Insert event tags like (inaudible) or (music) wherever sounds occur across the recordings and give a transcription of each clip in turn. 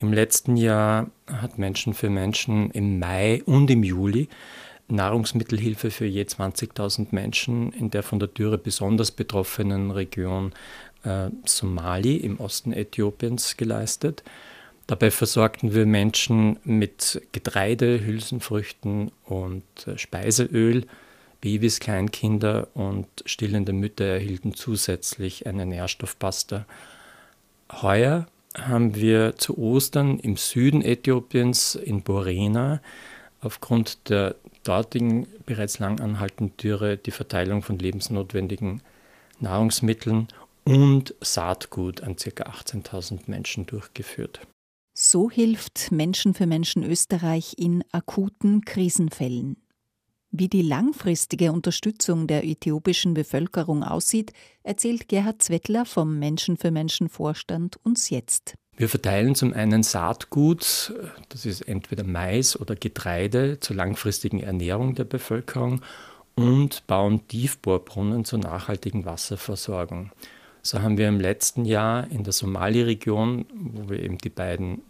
Im letzten Jahr hat Menschen für Menschen im Mai und im Juli Nahrungsmittelhilfe für je 20.000 Menschen in der von der Dürre besonders betroffenen Region äh, Somali im Osten Äthiopiens geleistet. Dabei versorgten wir Menschen mit Getreide, Hülsenfrüchten und äh, Speiseöl. Babys, Kleinkinder und stillende Mütter erhielten zusätzlich eine Nährstoffpasta. Heuer haben wir zu Ostern im Süden Äthiopiens in Borena aufgrund der dortigen bereits lang anhaltenden Dürre die Verteilung von lebensnotwendigen Nahrungsmitteln und Saatgut an ca. 18.000 Menschen durchgeführt. So hilft Menschen für Menschen Österreich in akuten Krisenfällen. Wie die langfristige Unterstützung der äthiopischen Bevölkerung aussieht, erzählt Gerhard Zwettler vom Menschen für Menschen Vorstand uns jetzt. Wir verteilen zum einen Saatgut, das ist entweder Mais oder Getreide zur langfristigen Ernährung der Bevölkerung und bauen Tiefbohrbrunnen zur nachhaltigen Wasserversorgung. So haben wir im letzten Jahr in der Somali-Region, wo wir eben die beiden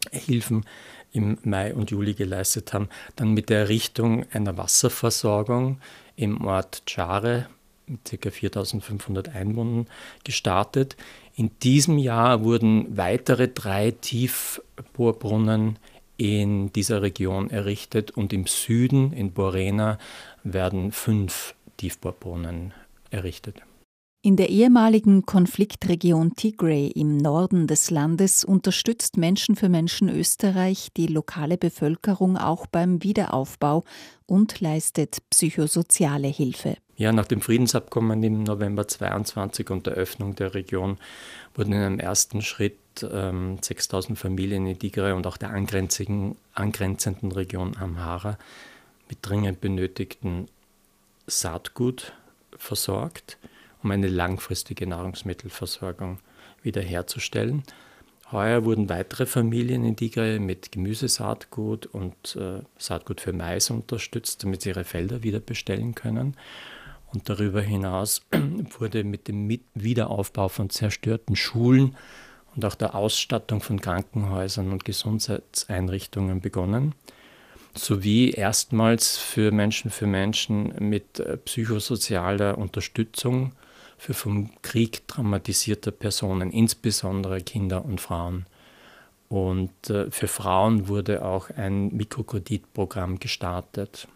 Nahrungsmittelhilfen im Mai und Juli geleistet haben, dann mit der Errichtung einer Wasserversorgung im Ort Chare mit ca. 4500 Einwohnern gestartet. In diesem Jahr wurden weitere drei Tiefbohrbrunnen in dieser Region errichtet und im Süden, in Borena, werden fünf Tiefbohrbrunnen errichtet. In der ehemaligen Konfliktregion Tigray im Norden des Landes unterstützt Menschen für Menschen Österreich die lokale Bevölkerung auch beim Wiederaufbau und leistet psychosoziale Hilfe. Ja, nach dem Friedensabkommen im November 22 und der Öffnung der Region wurden in einem ersten Schritt ähm, 6000 Familien in Tigray und auch der angrenzenden, angrenzenden Region Amhara mit dringend benötigten Saatgut versorgt um eine langfristige Nahrungsmittelversorgung wiederherzustellen. Heuer wurden weitere Familien in Tigray mit Gemüsesaatgut und äh, Saatgut für Mais unterstützt, damit sie ihre Felder wieder bestellen können. Und darüber hinaus (clears throat) wurde mit dem Wiederaufbau von zerstörten Schulen und auch der Ausstattung von Krankenhäusern und Gesundheitseinrichtungen begonnen, sowie erstmals für Menschen für Menschen mit äh, psychosozialer Unterstützung für vom Krieg traumatisierte Personen, insbesondere Kinder und Frauen. Und äh, für Frauen wurde auch ein Mikrokreditprogramm gestartet.